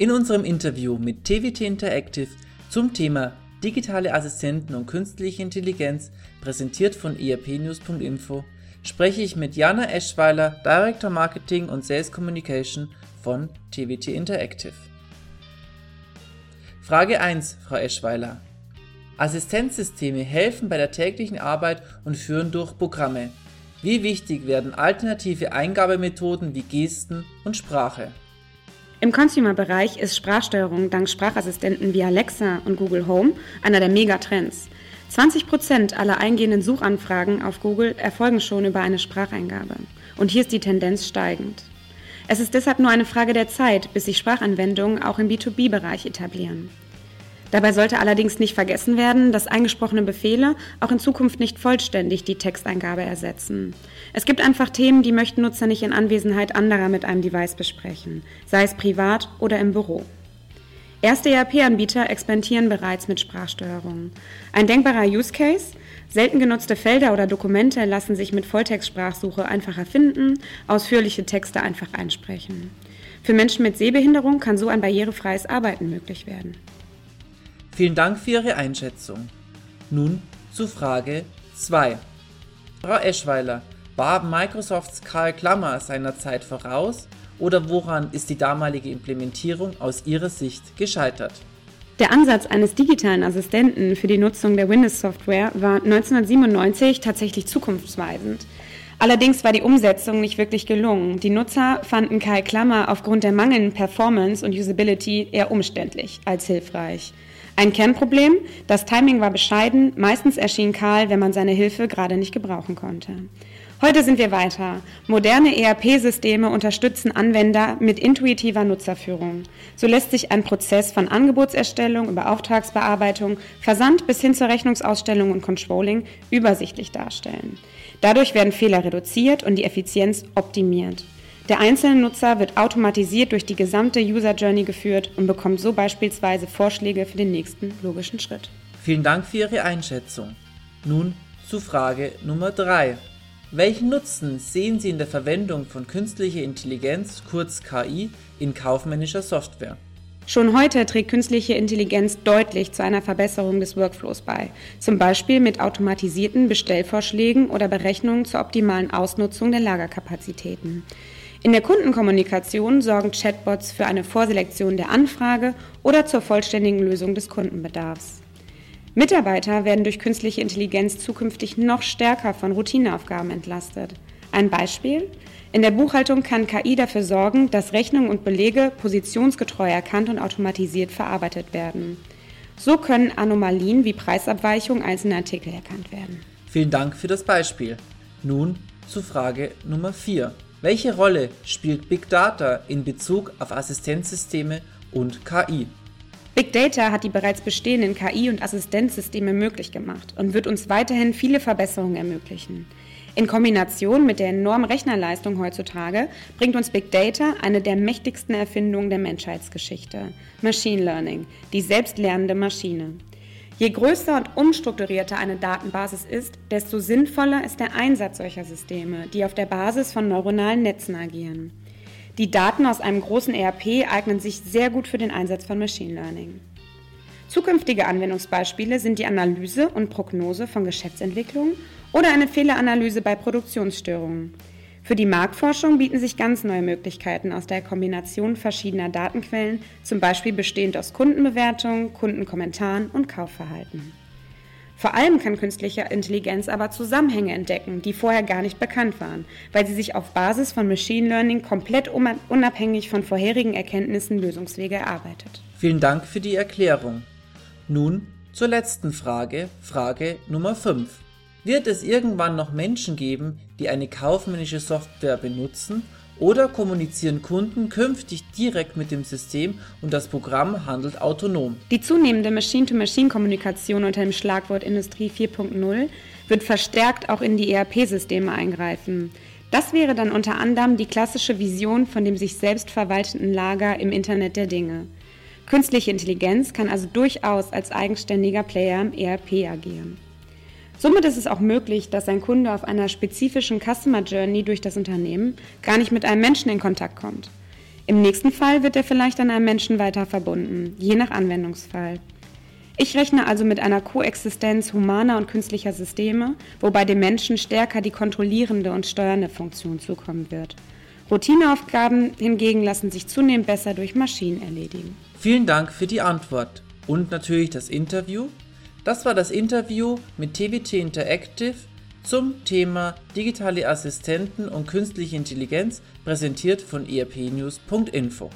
In unserem Interview mit TWT Interactive zum Thema digitale Assistenten und künstliche Intelligenz, präsentiert von erpnews.info, spreche ich mit Jana Eschweiler, Director Marketing und Sales Communication von TWT Interactive. Frage 1, Frau Eschweiler. Assistenzsysteme helfen bei der täglichen Arbeit und führen durch Programme. Wie wichtig werden alternative Eingabemethoden wie Gesten und Sprache? Im Consumer-Bereich ist Sprachsteuerung dank Sprachassistenten wie Alexa und Google Home einer der Megatrends. 20% aller eingehenden Suchanfragen auf Google erfolgen schon über eine Spracheingabe. Und hier ist die Tendenz steigend. Es ist deshalb nur eine Frage der Zeit, bis sich Sprachanwendungen auch im B2B-Bereich etablieren. Dabei sollte allerdings nicht vergessen werden, dass eingesprochene Befehle auch in Zukunft nicht vollständig die Texteingabe ersetzen. Es gibt einfach Themen, die möchten Nutzer nicht in Anwesenheit anderer mit einem Device besprechen, sei es privat oder im Büro. Erste ERP-Anbieter experimentieren bereits mit Sprachsteuerung. Ein denkbarer Use Case? Selten genutzte Felder oder Dokumente lassen sich mit Volltextsprachsuche einfacher finden, ausführliche Texte einfach einsprechen. Für Menschen mit Sehbehinderung kann so ein barrierefreies Arbeiten möglich werden. Vielen Dank für Ihre Einschätzung. Nun zu Frage 2. Frau Eschweiler, war Microsofts Karl Klammer seiner Zeit voraus oder woran ist die damalige Implementierung aus Ihrer Sicht gescheitert? Der Ansatz eines digitalen Assistenten für die Nutzung der Windows-Software war 1997 tatsächlich zukunftsweisend. Allerdings war die Umsetzung nicht wirklich gelungen. Die Nutzer fanden Karl Klammer aufgrund der mangelnden Performance und Usability eher umständlich als hilfreich. Ein Kernproblem, das Timing war bescheiden, meistens erschien Karl, wenn man seine Hilfe gerade nicht gebrauchen konnte. Heute sind wir weiter. Moderne ERP-Systeme unterstützen Anwender mit intuitiver Nutzerführung. So lässt sich ein Prozess von Angebotserstellung über Auftragsbearbeitung, Versand bis hin zur Rechnungsausstellung und Controlling übersichtlich darstellen. Dadurch werden Fehler reduziert und die Effizienz optimiert. Der einzelne Nutzer wird automatisiert durch die gesamte User Journey geführt und bekommt so beispielsweise Vorschläge für den nächsten logischen Schritt. Vielen Dank für Ihre Einschätzung. Nun zu Frage Nummer 3. Welchen Nutzen sehen Sie in der Verwendung von künstlicher Intelligenz, kurz KI, in kaufmännischer Software? Schon heute trägt künstliche Intelligenz deutlich zu einer Verbesserung des Workflows bei, zum Beispiel mit automatisierten Bestellvorschlägen oder Berechnungen zur optimalen Ausnutzung der Lagerkapazitäten. In der Kundenkommunikation sorgen Chatbots für eine Vorselektion der Anfrage oder zur vollständigen Lösung des Kundenbedarfs. Mitarbeiter werden durch künstliche Intelligenz zukünftig noch stärker von Routineaufgaben entlastet. Ein Beispiel? In der Buchhaltung kann KI dafür sorgen, dass Rechnungen und Belege positionsgetreu erkannt und automatisiert verarbeitet werden. So können Anomalien wie Preisabweichungen einzelner Artikel erkannt werden. Vielen Dank für das Beispiel. Nun zu Frage Nummer 4. Welche Rolle spielt Big Data in Bezug auf Assistenzsysteme und KI? Big Data hat die bereits bestehenden KI- und Assistenzsysteme möglich gemacht und wird uns weiterhin viele Verbesserungen ermöglichen. In Kombination mit der enormen Rechnerleistung heutzutage bringt uns Big Data eine der mächtigsten Erfindungen der Menschheitsgeschichte, Machine Learning, die selbstlernende Maschine. Je größer und umstrukturierter eine Datenbasis ist, desto sinnvoller ist der Einsatz solcher Systeme, die auf der Basis von neuronalen Netzen agieren. Die Daten aus einem großen ERP eignen sich sehr gut für den Einsatz von Machine Learning. Zukünftige Anwendungsbeispiele sind die Analyse und Prognose von Geschäftsentwicklungen oder eine Fehleranalyse bei Produktionsstörungen. Für die Marktforschung bieten sich ganz neue Möglichkeiten aus der Kombination verschiedener Datenquellen, zum Beispiel bestehend aus Kundenbewertungen, Kundenkommentaren und Kaufverhalten. Vor allem kann künstliche Intelligenz aber Zusammenhänge entdecken, die vorher gar nicht bekannt waren, weil sie sich auf Basis von Machine Learning komplett unabhängig von vorherigen Erkenntnissen Lösungswege erarbeitet. Vielen Dank für die Erklärung. Nun zur letzten Frage, Frage Nummer 5. Wird es irgendwann noch Menschen geben, die eine kaufmännische Software benutzen oder kommunizieren Kunden künftig direkt mit dem System und das Programm handelt autonom? Die zunehmende Machine-to-Machine-Kommunikation unter dem Schlagwort Industrie 4.0 wird verstärkt auch in die ERP-Systeme eingreifen. Das wäre dann unter anderem die klassische Vision von dem sich selbst verwaltenden Lager im Internet der Dinge. Künstliche Intelligenz kann also durchaus als eigenständiger Player im ERP agieren. Somit ist es auch möglich, dass ein Kunde auf einer spezifischen Customer Journey durch das Unternehmen gar nicht mit einem Menschen in Kontakt kommt. Im nächsten Fall wird er vielleicht an einem Menschen weiter verbunden, je nach Anwendungsfall. Ich rechne also mit einer Koexistenz humaner und künstlicher Systeme, wobei dem Menschen stärker die kontrollierende und steuernde Funktion zukommen wird. Routineaufgaben hingegen lassen sich zunehmend besser durch Maschinen erledigen. Vielen Dank für die Antwort und natürlich das Interview. Das war das Interview mit TWT Interactive zum Thema digitale Assistenten und künstliche Intelligenz, präsentiert von erpnews.info.